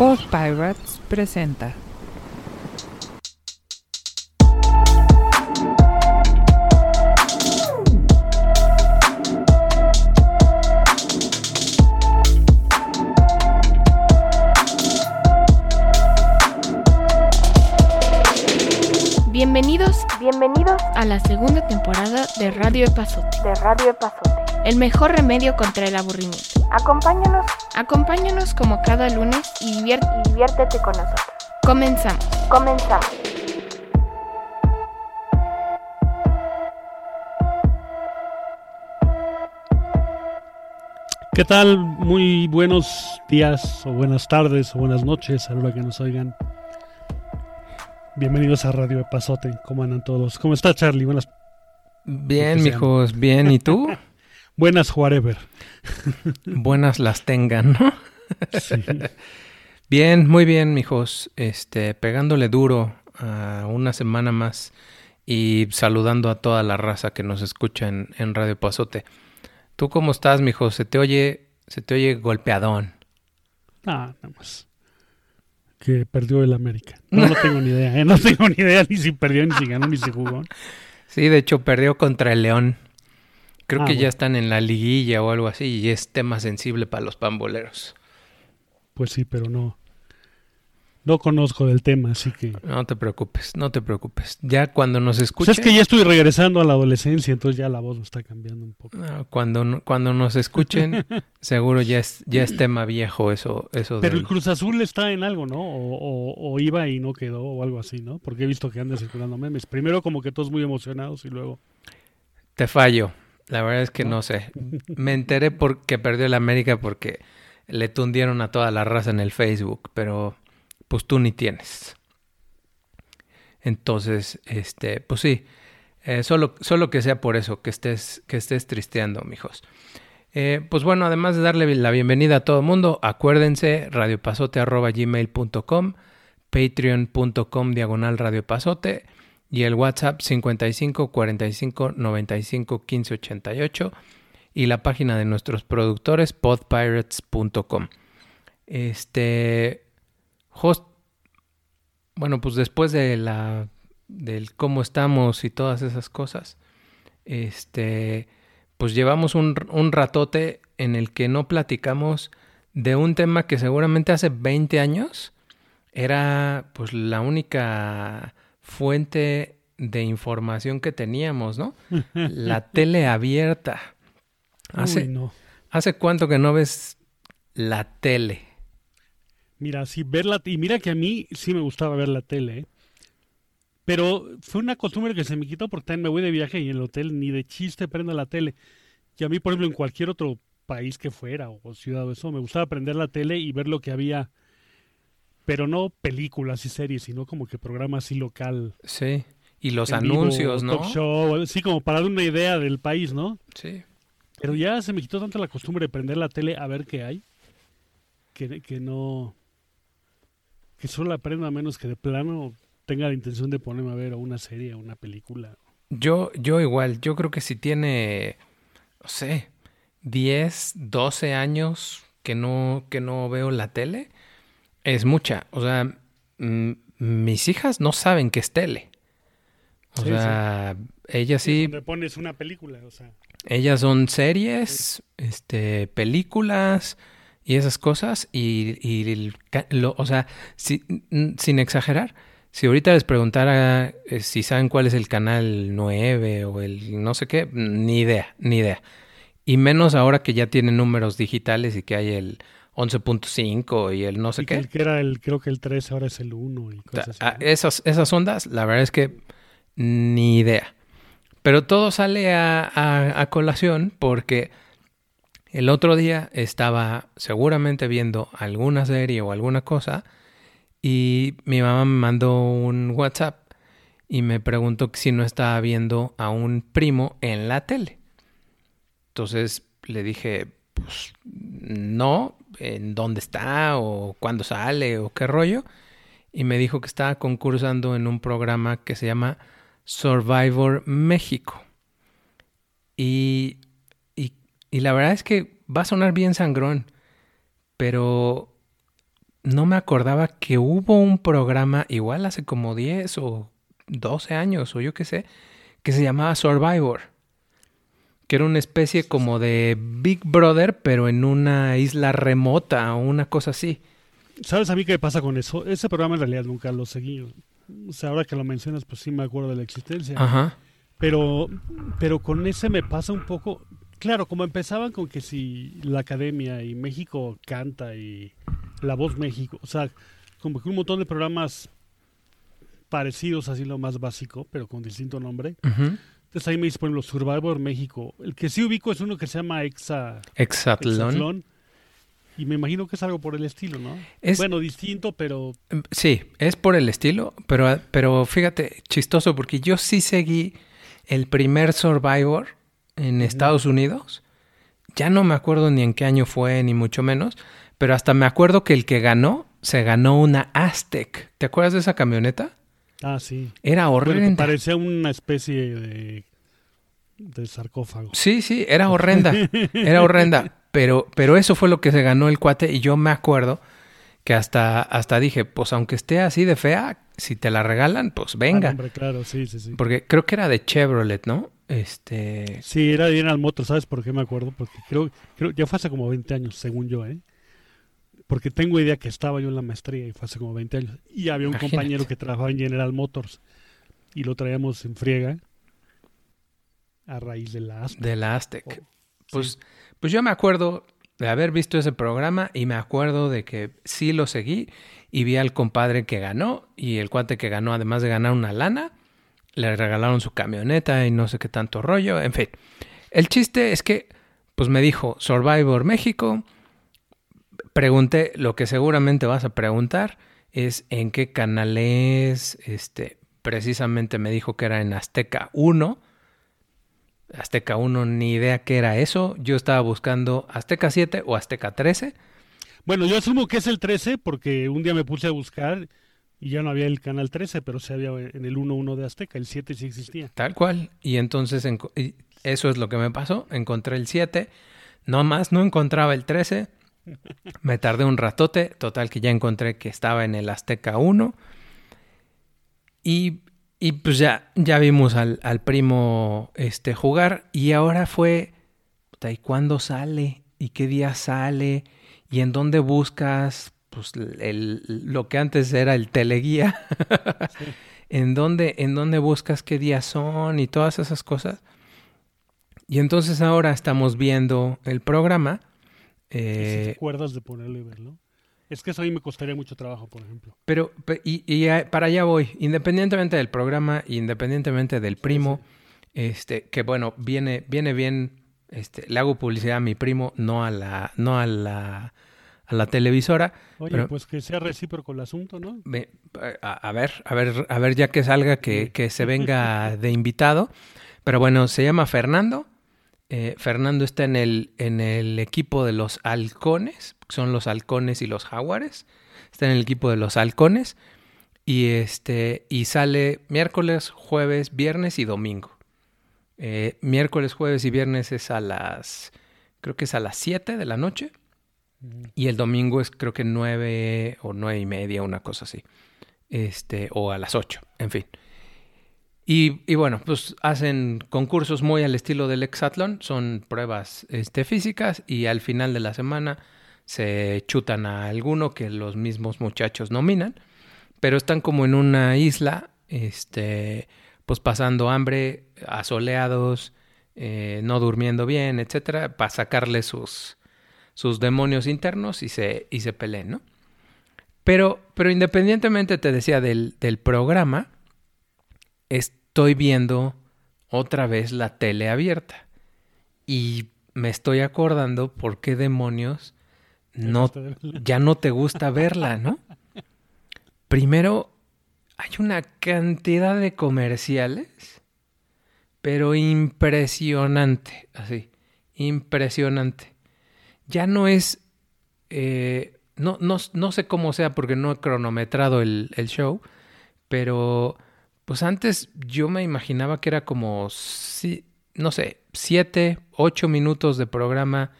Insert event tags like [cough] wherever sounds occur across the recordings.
Pod Pirates presenta. Bienvenidos, bienvenidos a la segunda temporada de Radio Epazote. de Radio Epazote. El mejor remedio contra el aburrimiento. Acompáñanos Acompáñanos como cada lunes y diviértete con nosotros. Comenzamos. Comenzamos. ¿Qué tal? Muy buenos días o buenas tardes o buenas noches a la hora que nos oigan. Bienvenidos a Radio Epazote. ¿Cómo andan todos? ¿Cómo está Charlie? Buenas, Bien, mijos, bien. ¿Y tú? [laughs] buenas whatever. [laughs] Buenas las tengan, ¿no? [laughs] Sí. Bien, muy bien, mijos. Este, pegándole duro a una semana más y saludando a toda la raza que nos escucha en, en Radio Pasote. ¿Tú cómo estás, mijo? Se te oye, se te oye golpeadón. Ah, nada más. Que perdió el América. No, no tengo ni idea. ¿eh? No tengo ni idea ni si perdió, ni si ganó, ni si jugó. [laughs] Sí, de hecho perdió contra el León. Creo Ah, que bueno. ya están en la liguilla o algo así y es tema sensible para los pamboleros. Pues sí, pero no. No conozco del tema, así que. No te preocupes, no te preocupes. Ya cuando nos Pues escuchen... es que ya estoy regresando a la adolescencia, entonces ya la voz me está cambiando un poco. Ah, Cuando, no- cuando nos escuchen, [laughs] seguro ya es, ya es tema viejo eso, eso Pero del- el Cruz Azul está en algo, ¿no? O, o- o iba y no quedó, o algo así, ¿no? Porque he visto que anda circulando memes. Primero como que todos muy emocionados y luego... Te fallo. La verdad es que ¿No? no, sé. Me enteré porque perdió el América porque le tundieron a toda la raza en el Facebook, pero pues tú ni tienes. Entonces, este, pues sí, eh, solo, solo que sea por eso, que estés, que estés tristeando, mijos. Eh, pues bueno, además de darle la bienvenida a todo el mundo, acuérdense, radiopasote.gmail.com, patreon.com diagonal radiopasote y el WhatsApp 55 45 95 15 88 y la página de nuestros productores podpirates.com. Este host bueno, pues después de la del cómo estamos y todas esas cosas, este pues llevamos un, un ratote en el que no platicamos de un tema que seguramente hace 20 años era pues la única fuente de información que teníamos, ¿no? [laughs] La tele abierta. Hace, Uy, no. ¿Hace cuánto que no ves la tele? Mira, sí, ver la... Y mira que a mí sí me gustaba ver la tele, ¿eh? Pero fue una costumbre que se me quitó porque me voy de viaje y en el hotel ni de chiste prendo la tele. Y a mí, por ejemplo, en cualquier otro país que fuera o ciudad o eso, me gustaba prender la tele y ver lo que había. Pero no películas y series, sino como que programas así local. Sí. Y los vivo, anuncios, ¿no? talk show, sí, como para dar una idea del país, ¿no? Sí. Pero ya se me quitó tanto la costumbre de prender la tele a ver qué hay, que, que no, que solo la prendo a menos que de plano tenga la intención de ponerme a ver una serie o una película. Yo, yo igual, yo creo que si tiene, no sé, 10, 12 años que no, que no veo la tele, es mucha. O sea, mis hijas no saben que es tele. O Sí, sea, ellas sí, Donde pones una película, o sea. ellas son series, este, películas y esas cosas. Y, y lo- o sea, si- sin exagerar, si ahorita les preguntara eh, si saben cuál es el canal 9 o el no sé qué, ni idea, ni idea. Y menos ahora que ya tienen números digitales y que hay el 11.5 y el no sé y qué. el que era el, creo que el 3 ahora es el 1 y esas, esas ondas, la verdad es que ni idea. Pero todo sale a, a- a colación porque el otro día estaba seguramente viendo alguna serie o alguna cosa y mi mamá me mandó un WhatsApp y me preguntó si no estaba viendo a un primo en la tele. Entonces le dije, pues no, en dónde está o cuándo sale o qué rollo. Y me dijo que estaba concursando en un programa que se llama Survivor México. Y, y, la verdad es que va a sonar bien sangrón, pero no me acordaba que hubo un programa, igual hace como 10 o 12 años, o yo qué sé, que se llamaba Survivor. Que era una especie como de Big Brother, pero en una isla remota o una cosa así. ¿Sabes a mí qué pasa con eso? Ese programa en realidad nunca lo seguí. O sea, ahora que lo mencionas, pues sí me acuerdo de la existencia. Ajá. Pero, pero con ese me pasa un poco. Claro, como empezaban con que si la academia y México canta y La Voz México, o sea, como que un montón de programas parecidos, así lo más básico, pero con distinto nombre. Ujú. Entonces ahí me dice, por ejemplo, Survivor México. El que sí ubico es uno que se llama Exa, Exatlón. Exatlón. Y me imagino que es algo por el estilo, ¿no? Es- Bueno, distinto, pero Sí, es por el estilo, pero, pero fíjate, chistoso, porque yo sí seguí el primer Survivor en Estados Unidos. Ya no me acuerdo ni en qué año fue, ni mucho menos, pero hasta me acuerdo que el que ganó, se ganó una Aztec. ¿Te acuerdas de esa camioneta? Ah, sí. Era Bueno, horrenda. parecía una especie de, de sarcófago. Sí, sí, era horrenda. Era horrenda. Pero, pero eso fue lo que se ganó el cuate. Y yo me acuerdo que hasta, hasta dije, pues aunque esté así de fea, si te la regalan, pues Ah, venga. hombre, claro, sí, sí, sí. Porque creo que era de Chevrolet, ¿no? Este. Sí, era de General Motors, ¿sabes por qué me acuerdo? Porque creo, creo, ya fue hace como 20 años, según yo, ¿eh? Porque tengo idea que estaba yo en la maestría y fue hace como 20 años. Y había un Imagínate. compañero que trabajaba en General Motors y lo traíamos en friega a raíz de la ASTA. De la Aztec. Oh, Pues, pues yo me acuerdo de haber visto ese programa y me acuerdo de que sí lo seguí y vi al compadre que ganó y el cuate que ganó, además de ganar una lana, le regalaron su camioneta y no sé qué tanto rollo, en fin. El chiste es que, pues me dijo Survivor México, pregunté lo que seguramente vas a preguntar, es en qué canal es, este, precisamente me dijo que era en Azteca 1, Azteca 1, ni idea qué era eso. Yo estaba buscando Azteca 7 o Azteca 13. Bueno, yo asumo que es el 13 porque un día me puse a buscar y ya no había el canal 13, pero se había en el 1.1 de Azteca, el 7 sí existía. Tal cual. Y entonces enco- y eso es lo que me pasó. Encontré el 7. No más, no encontraba el 13. Me tardé un ratote. Total que ya encontré que estaba en el Azteca 1. Y, y pues ya, ya vimos al, al primo este, jugar. Y ahora fue, ¿y cuándo sale? ¿Y qué día sale? ¿Y en dónde buscas? Pues el- lo que antes era el teleguía. [laughs] ¿En dónde, ¿En dónde buscas qué días son? Y todas esas cosas. Y entonces ahora estamos viendo el programa. Y si te eh, acuerdas de ponerlo y verlo. Es que eso a mí me costaría mucho trabajo, por ejemplo. Pero, pe- y, para allá voy, independientemente del programa, independientemente del primo, este, que bueno, viene, viene bien, este, le hago publicidad a mi primo, no a la, no a la, a la televisora. Oye, Pero- pues que sea recíproco el asunto, ¿no? A, a ver, a ver, a ver, ya que salga, que, que se venga [laughs] de invitado. Pero bueno, se llama Fernando. Eh, Fernando está en el, en el equipo de los halcones, son los halcones y los jaguares. Está en el equipo de los halcones. Y este, y sale miércoles, jueves, viernes y domingo. Eh, miércoles, jueves y viernes es a las, creo que es a las 7 de la noche. Y el domingo es creo que 9 o nueve y media, una cosa así. Este, o a las 8, en fin. Y, bueno, pues hacen concursos muy al estilo del hexatlón, son pruebas este, físicas y al final de la semana se chutan a alguno que los mismos muchachos nominan, pero están como en una isla, este, pues pasando hambre, asoleados, eh, no durmiendo bien, etcétera, para sacarle sus, sus demonios internos y se, y se peleen, ¿no? Pero, pero independientemente, te decía, del, del programa, estoy viendo otra vez la tele abierta. Y me estoy acordando por qué demonios no, ya no te gusta verla, ¿no? Primero, hay una cantidad de comerciales, pero impresionante, así, impresionante. Ya no es, eh, no, no, no sé cómo sea porque no he cronometrado el, el show, pero pues antes yo me imaginaba que era como, no sé, siete, ocho minutos de programa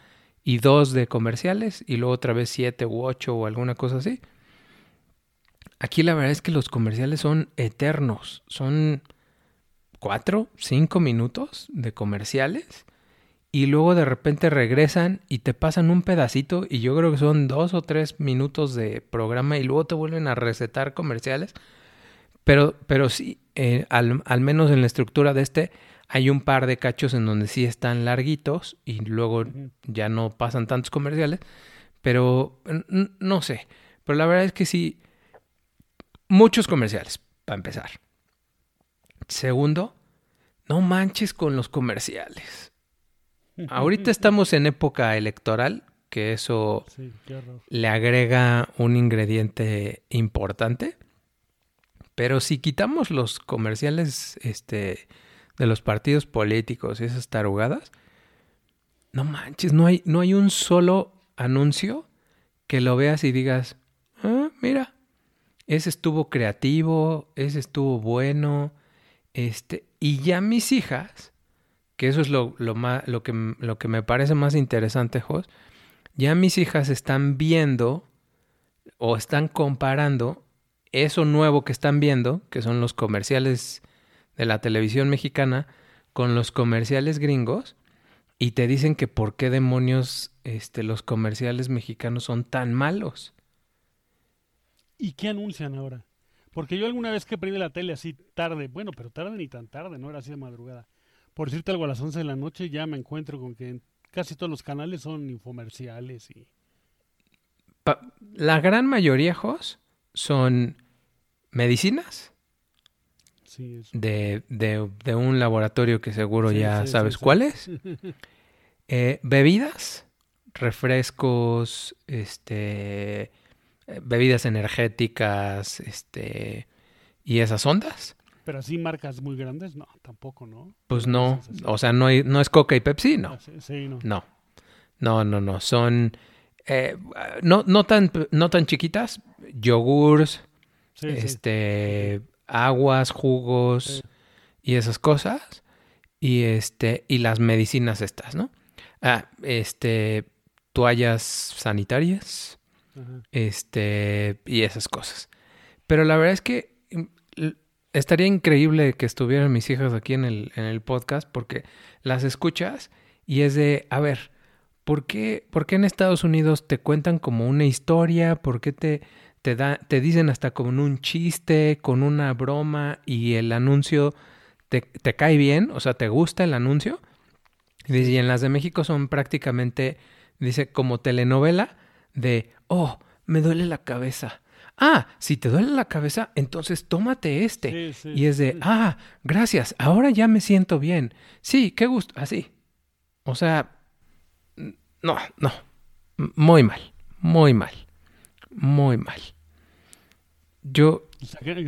y dos de comerciales y luego otra vez siete u ocho o alguna cosa así. Aquí la verdad es que los comerciales son eternos, son cuatro, cinco minutos de comerciales y luego de repente regresan y te pasan un pedacito y yo creo que son dos o tres minutos de programa y luego te vuelven a recetar comerciales. Pero, pero sí, eh, al, al menos en la estructura de este, hay un par de cachos en donde sí están larguitos y luego ya no pasan tantos comerciales. Pero no sé. Pero la verdad es que sí, muchos comerciales, para empezar. Segundo, no manches con los comerciales. [laughs] Ahorita estamos en época electoral, que eso Sí, le agrega un ingrediente importante. Pero si quitamos los comerciales este, de los partidos políticos y esas tarugadas, no manches, no hay, no hay un solo anuncio que lo veas y digas, ah, mira, ese estuvo creativo, ese estuvo bueno, este, y ya mis hijas, que eso es lo, lo, ma- lo, que, lo que me parece más interesante, Jos, ya mis hijas están viendo o están comparando eso nuevo que están viendo, que son los comerciales de la televisión mexicana, con los comerciales gringos, y te dicen que por qué demonios este, los comerciales mexicanos son tan malos. ¿Y qué anuncian ahora? Porque yo alguna vez que prendí la tele así tarde, bueno, pero tarde ni tan tarde, no era así de madrugada. Por decirte algo, a las 11 de la noche ya me encuentro con que casi todos los canales son infomerciales y... Pa- la gran mayoría, Jos, son medicinas Sí, de, de- de un laboratorio que seguro Sí, ya sí, sabes cuál es. [laughs] Eh, bebidas, refrescos, este, eh, bebidas energéticas, este, y esas ondas. Pero así marcas muy grandes, no, tampoco, ¿no? Pues No, o sea, no, hay- no es Coca y Pepsi, no, Ah, sí, sí, no. no, no, no, no, son, eh, no, no tan, no tan chiquitas, yogures, Sí, sí. este, aguas, jugos Sí. y esas cosas, y este, y las medicinas estas, ¿no? Ah, este, toallas sanitarias, Ajá. este, y esas cosas. Pero la verdad es que mm, estaría increíble que estuvieran mis hijas aquí en el, en el podcast porque las escuchas y es de, a ver, ¿por qué, por qué en Estados Unidos te cuentan como una historia? ¿Por qué te, te, da, te dicen hasta con un chiste, con una broma y el anuncio te, te cae bien? O sea, ¿te gusta el anuncio? Y en las de México son prácticamente, dice, como telenovela de, oh, me duele la cabeza. Ah, si te duele la cabeza, entonces tómate este. Sí, sí, y es de, ah, gracias, ahora ya me siento bien. Sí, qué gusto, así. O sea, no, no, muy mal, muy mal, muy mal. Yo,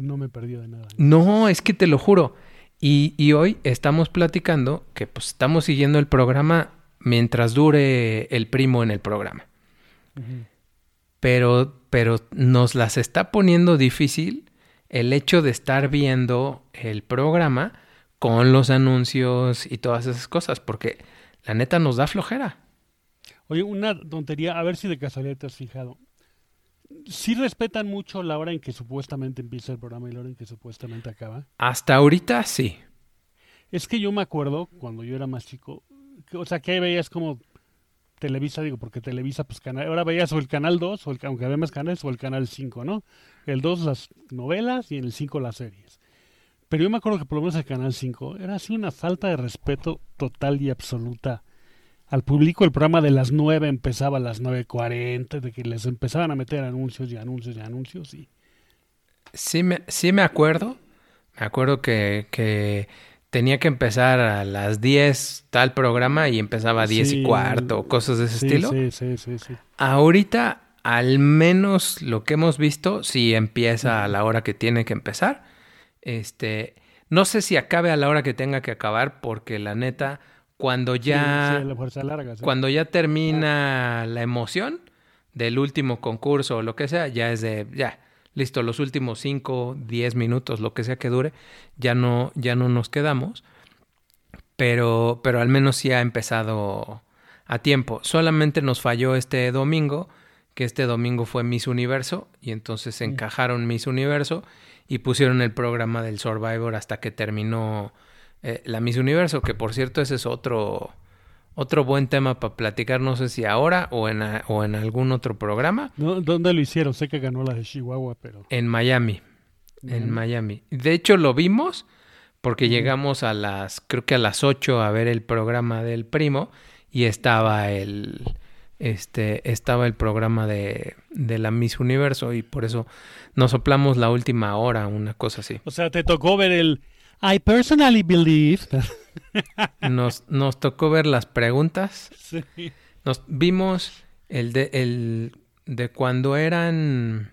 no me perdí de nada. no, es que te lo juro. Y, y hoy estamos platicando que pues estamos siguiendo el programa mientras dure el primo en el programa. Pero, pero nos las está poniendo difícil el hecho de estar viendo el programa con los anuncios y todas esas cosas, porque la neta nos da flojera. Oye, una tontería, a ver si de casualidad te has fijado. Sí respetan mucho la hora en que supuestamente empieza el programa y la hora en que supuestamente acaba. Hasta ahorita sí. Es que yo me acuerdo cuando yo era más chico, que- o sea, que ahí veías como Televisa, digo, porque Televisa, pues canal, ahora veías o el canal 2, o el, aunque había más canales, o el canal 5, ¿no? El 2 las novelas y en el 5 las series. Pero yo me acuerdo que por lo menos el canal 5 era así una falta de respeto total y absoluta al público. El programa de las 9 empezaba a las 9.40, de que les empezaban a meter anuncios y anuncios y anuncios y... Sí me, sí me acuerdo. Me acuerdo que, que tenía que empezar a las 10 tal programa y empezaba a 10 Sí, y cuarto cosas de ese sí, estilo. Sí, sí, sí, sí. Ahorita, al menos lo que hemos visto, sí empieza a la hora que tiene que empezar. Este, no sé si acabe a la hora que tenga que acabar, porque la neta, cuando ya, Sí, sí, la fuerza larga. sí. cuando ya termina la emoción del último concurso o lo que sea, ya es de, ya, listo, los últimos 5, 10 minutos, lo que sea que dure, ya no, ya no nos quedamos. Pero, pero al menos sí ha empezado a tiempo. Solamente nos falló este domingo, que este domingo fue Miss Universo, y entonces encajaron Miss Universo y pusieron el programa del Survivor hasta que terminó eh, la Miss Universo, que por cierto ese es otro, otro buen tema para platicar, no sé si ahora o en, a- o en algún otro programa, ¿No? ¿Dónde lo hicieron? Sé que ganó la de Chihuahua, pero... en Miami. En Miami. De hecho, lo vimos porque llegamos a las, creo que a las 8 a ver el programa del primo y estaba el, este, estaba el programa de, de la Miss Universo y por eso nos soplamos la última hora, una cosa así. O sea, te tocó ver el... I personally believe... [laughs] Nos, nos tocó ver las preguntas. Sí. Nos vimos el de, el de cuando eran,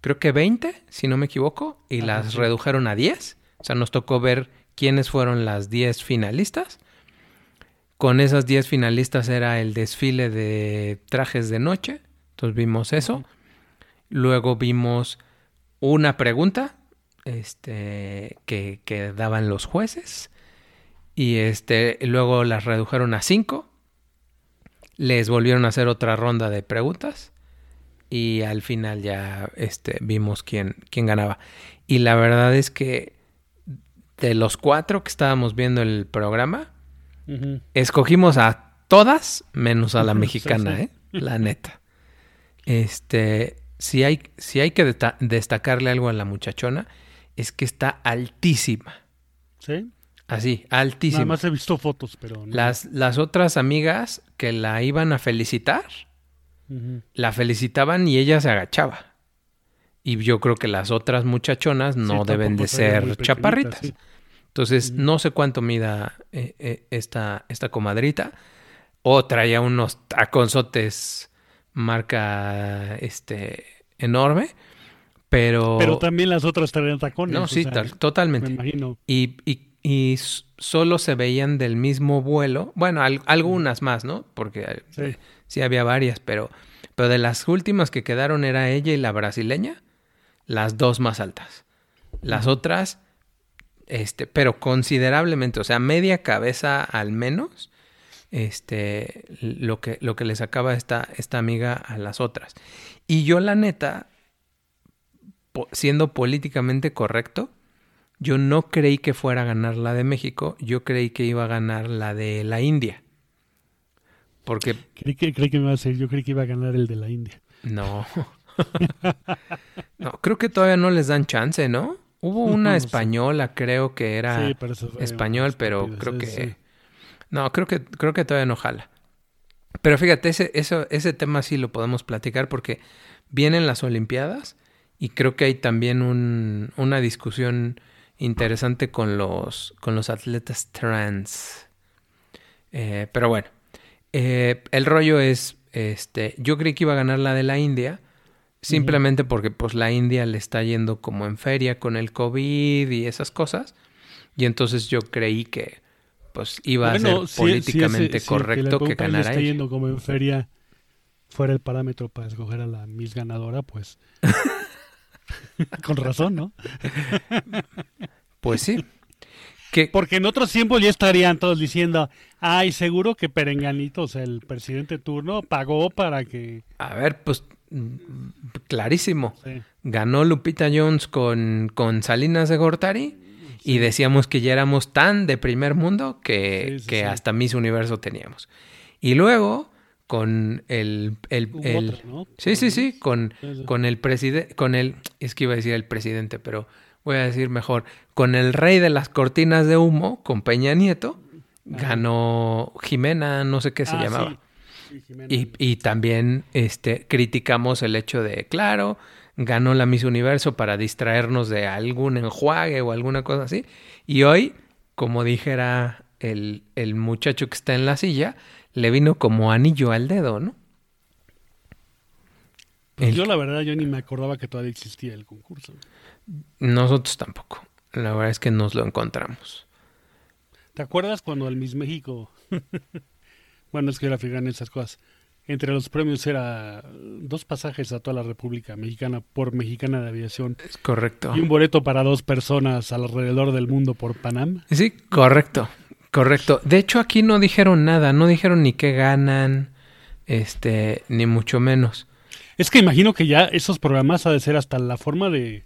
creo que 20, si no me equivoco, y Ajá, las redujeron a 10. O sea, nos tocó ver quiénes fueron las 10 finalistas. Con esas 10 finalistas era el desfile de trajes de noche. Entonces vimos eso. Luego vimos una pregunta este, que, que daban los jueces. Y este, luego las redujeron a 5. Les volvieron a hacer otra ronda de preguntas. Y al final ya este, vimos quién, quién ganaba. Y la verdad es que de los cuatro que estábamos viendo el programa, escogimos a todas menos a la mexicana, sí. ¿eh? La neta. Este, si hay, si hay que destacarle algo a la muchachona, es que está altísima. ¿Sí? Así, Nada altísima. más he visto fotos, pero... no. Las, las otras amigas que la iban a felicitar, la felicitaban y ella se agachaba. Y yo creo que las otras muchachonas no Sí, deben de ser chaparritas. sí. Entonces, no sé cuánto mida eh, eh, esta, esta comadrita. O traía unos taconzotes marca este enorme. Pero. Pero también las otras traían tacones. no, sí, sea, tal- Me totalmente. imagino. Y, y, y solo se veían del mismo vuelo. Bueno, al- algunas más, ¿no? Porque eh, Sí. sí había varias, pero, pero de las últimas que quedaron era ella y la brasileña, las dos más altas. Las otras, este, pero considerablemente, o sea, media cabeza al menos, este, lo que, lo que le sacaba esta, esta amiga a las otras. Y yo, la neta, po- siendo políticamente correcto, yo no creí que fuera a ganar la de México, yo creí que iba a ganar la de la India. Porque Creí que, creí que me iba a yo creí que iba a ganar el de la India. no. [laughs] [laughs] no, creo que todavía no les dan chance, ¿no? Hubo una no española, creo que era sí, pero español, pero creo que no, creo que creo que todavía no jala. Pero fíjate, ese eso ese tema sí lo podemos platicar porque vienen las olimpiadas y creo que hay también un, una discusión interesante con los con los atletas trans. Eh, pero bueno, eh, el rollo es, este, yo creí que iba a ganar la de la India, simplemente porque pues la India le está yendo como en feria con el COVID y esas cosas, y entonces yo creí que pues iba a ser políticamente si ese- si correcto que país ganara está yendo como en feria fuera el parámetro para escoger a la Miss ganadora, pues [laughs] [laughs] con razón, ¿no? [laughs] Pues sí. Que, Porque en otros tiempos ya estarían todos diciendo, ay, seguro que Perenganito, o sea, el presidente turno, pagó para que... a ver, pues clarísimo. sí. Ganó Lupita Jones con, con Salinas de Gortari y decíamos que ya éramos tan de primer mundo que, Sí, que hasta Miss Universo teníamos. Y luego con el... el, el- otra, ¿no? Sí, sí, sí, con, con el presidente, con el... Es que iba a decir el presidente, pero voy a decir mejor. Con el rey de las cortinas de humo, con Peña Nieto, ganó Jimena, no sé qué se Ah, llamaba. sí. Y, y también este, criticamos el hecho de, claro, ganó la Miss Universo para distraernos de algún enjuague o alguna cosa así. Y hoy, como dijera el, el muchacho que está en la silla, le vino como anillo al dedo, ¿no? Pues el- yo la verdad, yo ni me acordaba que todavía existía el concurso. Nosotros tampoco. La verdad es que nos lo encontramos. ¿Te acuerdas cuando el Miss México... [laughs] bueno, es que era fijando esas cosas. Entre los premios era dos pasajes a toda la República Mexicana por Mexicana de Aviación Es correcto. y un boleto para dos personas alrededor del mundo por Panam. Sí, correcto. Correcto. De hecho, aquí no dijeron nada, no dijeron ni qué ganan, este, ni mucho menos. Es que imagino que ya esos programas ha de ser hasta la forma de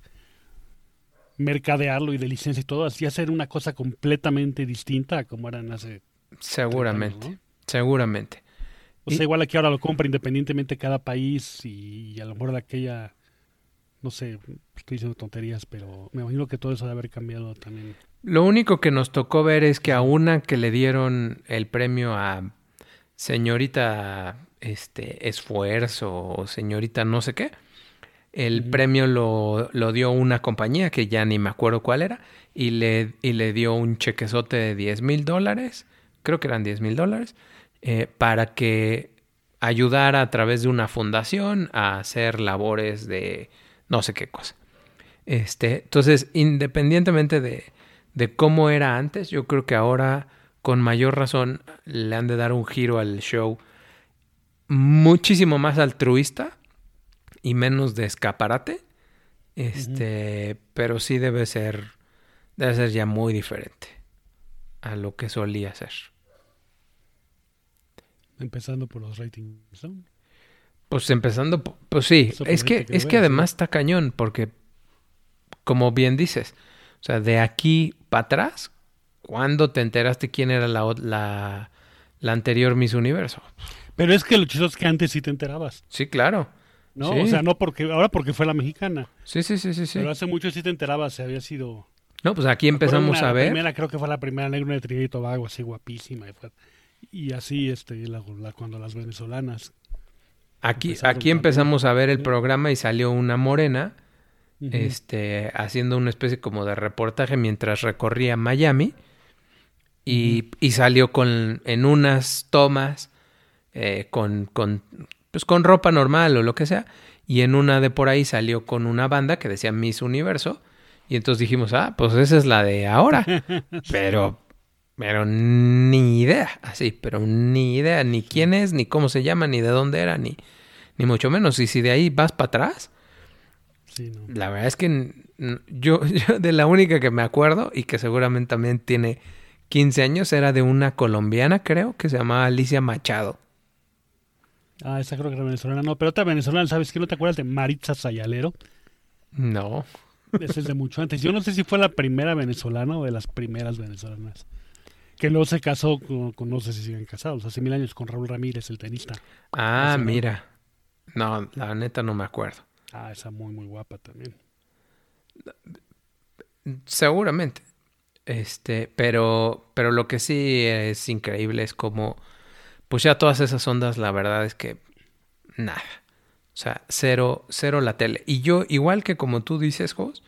mercadearlo y de licencia y todo, así hacer una cosa completamente distinta a como eran hace... Seguramente, ¿no? seguramente. O Y- sea, igual aquí ahora lo compra independientemente cada país y, a lo mejor de aquella, no sé, estoy diciendo tonterías, pero me imagino que todo eso debe haber cambiado también. Lo único que nos tocó ver es que a una que le dieron el premio a señorita este esfuerzo o señorita no sé qué, el premio lo, lo dio una compañía que ya ni me acuerdo cuál era y le, y le dio un chequezote de 10 mil dólares, creo que eran 10 mil dólares, eh, para que ayudara a través de una fundación a hacer labores de no sé qué cosa. Este, entonces, independientemente de, de cómo era antes, yo creo que ahora con mayor razón le han de dar un giro al show muchísimo más altruista y menos de escaparate. Este, pero sí debe ser debe ser ya muy diferente a lo que solía ser. Empezando por los ratings, ¿no? Pues empezando, pues sí, es que, es que además está cañón, porque como bien dices, o sea, de aquí para atrás, ¿cuándo te enteraste quién era la, la, la anterior Miss Universo? Pero es que lo chistoso es que antes sí te enterabas, Sí, claro. ¿no? Sí. O sea, no porque, ahora porque fue la mexicana, Sí, sí, sí, sí, sí. pero hace mucho sí te enterabas, se había sido... No, pues aquí empezamos una- a ver. La primera, creo que fue la primera negra de Trinidad y Tobago, así guapísima. Y, fue- y así, este, la- cuando las venezolanas. Aquí, aquí empezamos a ver el programa y salió una morena, Este, haciendo una especie como de reportaje mientras recorría Miami. Y, y salió con, en unas tomas, eh, con, con, pues con ropa normal o lo que sea. Y en una de por ahí salió con una banda que decía Miss Universo. Y entonces dijimos, ah, pues esa es la de ahora. [laughs] pero, pero ni idea, así, pero ni idea, ni quién es, ni cómo se llama, ni de dónde era, ni, ni mucho menos. Y si de ahí vas para atrás, Sí, no. la verdad es que yo, [laughs] yo de la única que me acuerdo y que seguramente también tiene 15 años era de una colombiana, creo, que se llamaba Alicia Machado. Ah, esa creo que era venezolana. No, pero otra venezolana, ¿sabes qué? ¿No te acuerdas de Maritza Sayalero? No. Esa es de mucho antes. Yo no sé si fue la primera venezolana o de las primeras venezolanas. Que luego se casó con, con- no sé si siguen casados, hace mil años con Raúl Ramírez, el tenista. Ah, mira. No, la neta no me acuerdo. Ah, esa muy, muy guapa también. Seguramente. Este, pero, pero lo que sí es increíble es como, pues ya todas esas ondas, la verdad es que nada. O sea, cero, cero la tele. Y yo, igual que como tú dices, Jos,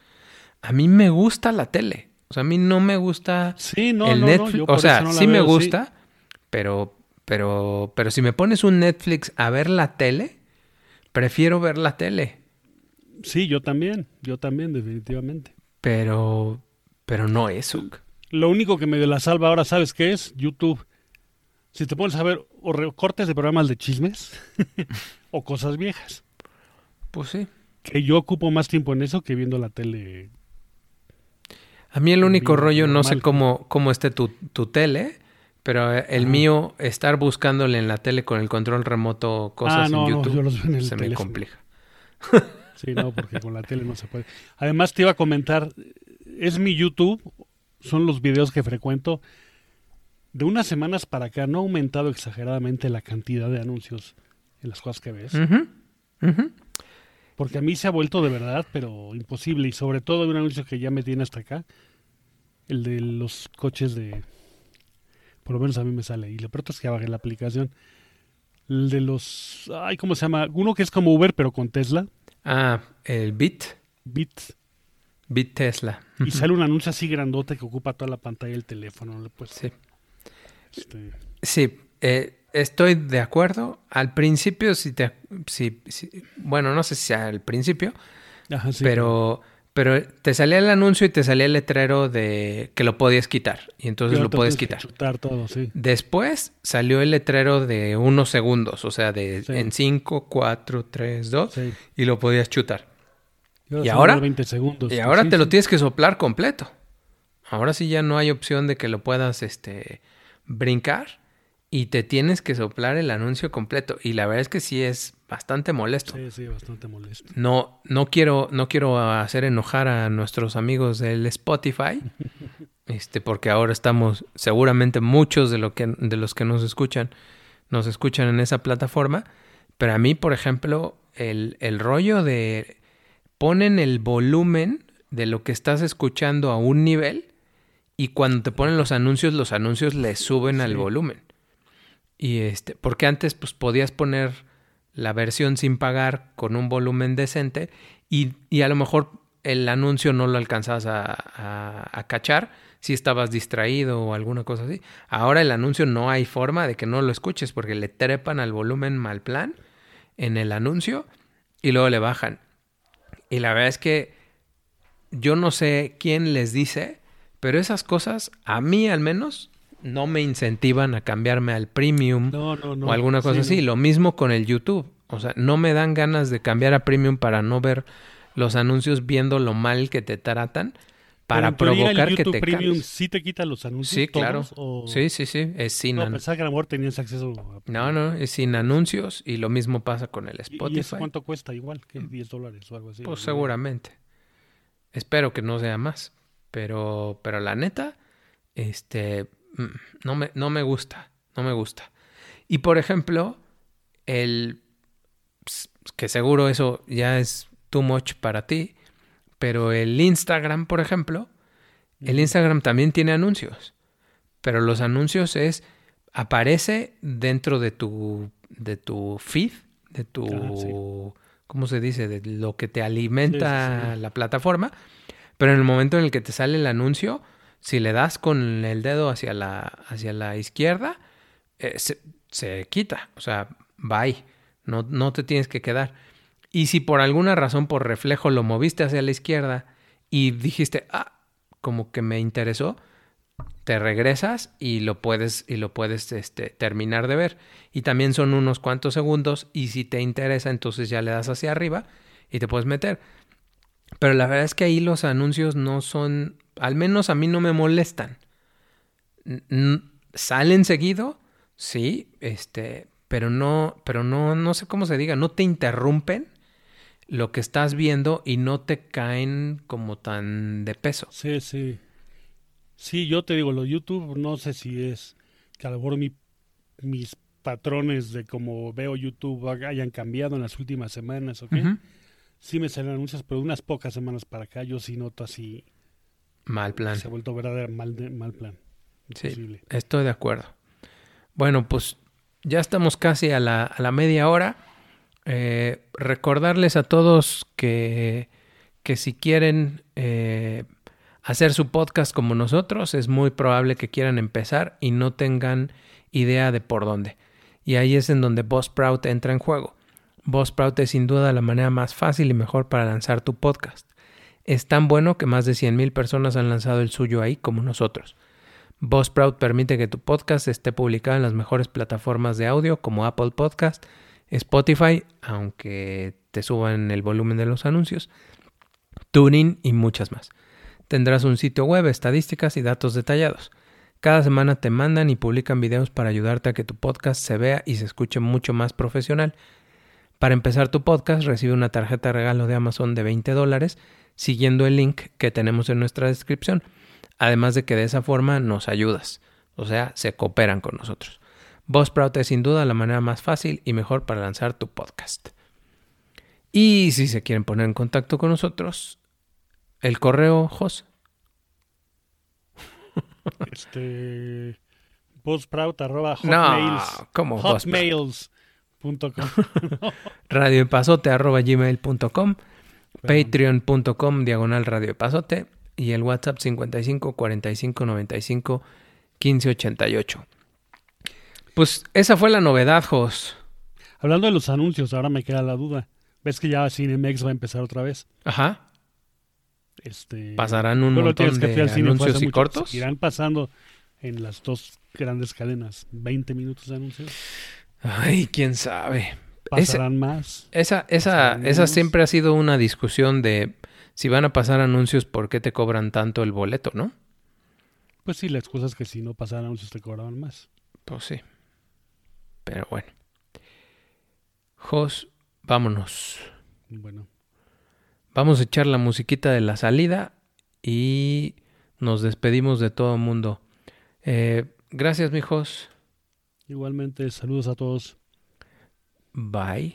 a mí me gusta la tele. O sea, a mí no me gusta Sí, no, el no, Netflix. o sea, sí me gusta, pero, pero, pero si me pones un Netflix a ver la tele, prefiero ver la tele. Sí, yo también, yo también, definitivamente. Pero, pero no eso. Lo único que medio la salva ahora, ¿sabes qué es? YouTube. Si te pones a ver o recortes de programas de chismes [laughs] o cosas viejas. Pues sí. Que yo ocupo más tiempo en eso que viendo la tele. A mí el único rollo, no sé cómo, cómo esté tu, tu tele, pero el Ajá. mío, estar buscándole en la tele con el control remoto cosas ah, no, en no, YouTube, yo los veo en el se me complica. [laughs] Sí, no, porque con la tele no se puede. Además, te iba a comentar, es mi YouTube, son los videos que frecuento. De unas semanas para acá no ha aumentado exageradamente la cantidad de anuncios en las cosas que ves. Porque a mí se ha vuelto de verdad, pero imposible. Y sobre todo un anuncio que ya me tiene hasta acá. El de los coches de... Por lo menos a mí me sale. Y lo pronto es que bajé la aplicación. El de los... Ay, ¿cómo se llama? Uno que es como Uber, pero con Tesla. Ah, el Bit, Bit. Bit Tesla. Y sale un anuncio así grandote que ocupa toda la pantalla del teléfono. ¿no? Pues, Sí. este, Sí, eh, estoy de acuerdo. Al principio, si te, si, si- bueno, no sé si al principio, ajá, sí, pero, pero te salía el anuncio y te salía el letrero de que lo podías quitar y entonces lo puedes quitar. chutar todo, sí. Después salió el letrero de unos segundos, o sea, de Sí. en 5, 4, 3, 2 sí. y lo podías chutar. ¿Y ahora? 20 segundos. Y ahora te lo tienes que soplar completo. Ahora sí ya no hay opción de que lo puedas este, brincar y te tienes que soplar el anuncio completo. Y la verdad es que sí es bastante molesto. Sí, sí, bastante molesto. No, no quiero, no quiero hacer enojar a nuestros amigos del Spotify. [laughs] Este, porque ahora estamos, seguramente muchos de, lo que, de los que nos escuchan, nos escuchan en esa plataforma. Pero a mí, por ejemplo, el, el rollo de ponen el volumen de lo que estás escuchando a un nivel y cuando te ponen los anuncios, los anuncios le suben al volumen. Y este, porque antes pues podías poner la versión sin pagar con un volumen decente y, y a lo mejor el anuncio no lo alcanzabas a, a- a cachar si estabas distraído o alguna cosa así. Ahora el anuncio no hay forma de que no lo escuches porque le trepan al volumen mal plan en el anuncio y luego le bajan. Y la verdad es que yo no sé quién les dice, pero esas cosas a mí al menos no me incentivan a cambiarme al premium No, no, no. o alguna cosa Sí, así. Lo mismo con el YouTube. O sea, no me dan ganas de cambiar a premium para no ver los anuncios viendo lo mal que te tratan para el provocar que te Premium cambies. sí te quita los anuncios. Sí, claro. todos, o- Sí, sí, sí. Es sin, No, pensaba que a lo mejor tenías acceso a... no, no, es sin anuncios y lo mismo pasa con el ¿Y- ¿Y eso Spotify. cuánto cuesta? Igual que 10 dólares o algo así. Pues seguramente. Espero que no sea más. Pero, pero la neta, este, mm, no me, no me gusta. No me gusta. Y por ejemplo, el, ps, que seguro eso ya es too much para ti, pero el Instagram, por ejemplo, el. Instagram también tiene anuncios. Pero los anuncios es, aparece dentro de tu, de tu feed, de tu, Ah, sí. ¿cómo se dice? De lo que te alimenta Sí, sí, sí. la plataforma. Pero en el momento en el que te sale el anuncio, si le das con el dedo hacia la, hacia la izquierda, eh, se, se quita. O sea, bye. No, no te tienes que quedar. Y si por alguna razón, por reflejo, lo moviste hacia la izquierda y dijiste, ah, como que me interesó, te regresas y lo puedes, y lo puedes este, terminar de ver. Y también son unos cuantos segundos y si te interesa, entonces ya le das hacia arriba y te puedes meter. Pero la verdad es que ahí los anuncios no son, al menos a mí no me molestan. Salen seguido, sí, este, pero no, pero no, no sé cómo se diga, no te interrumpen lo que estás viendo y no te caen como tan de peso. Sí, sí. Sí, yo te digo, lo YouTube no sé si es que a lo mejor mi- mis patrones de cómo veo YouTube ha- hayan cambiado en las últimas semanas, ¿ok? Sí me salen anuncios, pero unas pocas semanas para acá yo sí noto así, Mal plan. se ha vuelto verdadero mal, de- mal plan. Sí. Estoy de acuerdo. Bueno, pues ya estamos casi a la, a la media hora. Eh, recordarles a todos que, que si quieren eh, hacer su podcast como nosotros, es muy probable que quieran empezar y no tengan idea de por dónde. Y ahí es en donde Buzzsprout entra en juego. Buzzsprout es sin duda la manera más fácil y mejor para lanzar tu podcast. Es tan bueno que más de 100.000 personas han lanzado el suyo ahí como nosotros. Buzzsprout permite que tu podcast esté publicado en las mejores plataformas de audio como Apple Podcast, Spotify, aunque te suban el volumen de los anuncios, Tuning y muchas más. Tendrás un sitio web, estadísticas y datos detallados. Cada semana te mandan y publican videos para ayudarte a que tu podcast se vea y se escuche mucho más profesional. Para empezar tu podcast, recibe una tarjeta de regalo de Amazon de 20 dólares siguiendo el link que tenemos en nuestra descripción. Además de que de esa forma nos ayudas, o sea, se cooperan con nosotros. Buzzsprout es sin duda la manera más fácil y mejor para lanzar tu podcast. Y si se quieren poner en contacto con nosotros, el correo Jos. [laughs] Este. Buzzsprout arroba No, hotmails. ¿cómo Buzzsprout? Hotmails.com. [laughs] radioepazote arroba gmail.com, patreon.com diagonal radioepazote y el WhatsApp 55 45 95 15 88. Pues esa fue la novedad, Jos. Hablando de los anuncios, ahora me queda la duda. ¿Ves que ya Cinemex va a empezar otra vez? Ajá. Este, ¿Pasarán un montón de cine, anuncios y mucho. cortos? Irán pasando en las dos grandes cadenas 20 minutos de anuncios. Ay, quién sabe. ¿Pasarán más? esa, esa, esa siempre ha sido una discusión de si van a pasar anuncios, ¿por qué te cobran tanto el boleto, no? Pues sí, la excusa es que si no pasaran anuncios te cobraban más. Pues sí. Pero bueno. Jos, vámonos. Bueno, Vamos a echar la musiquita de la salida y nos despedimos de todo el mundo. Eh, gracias, mijos. igualmente saludos a todos. Bye.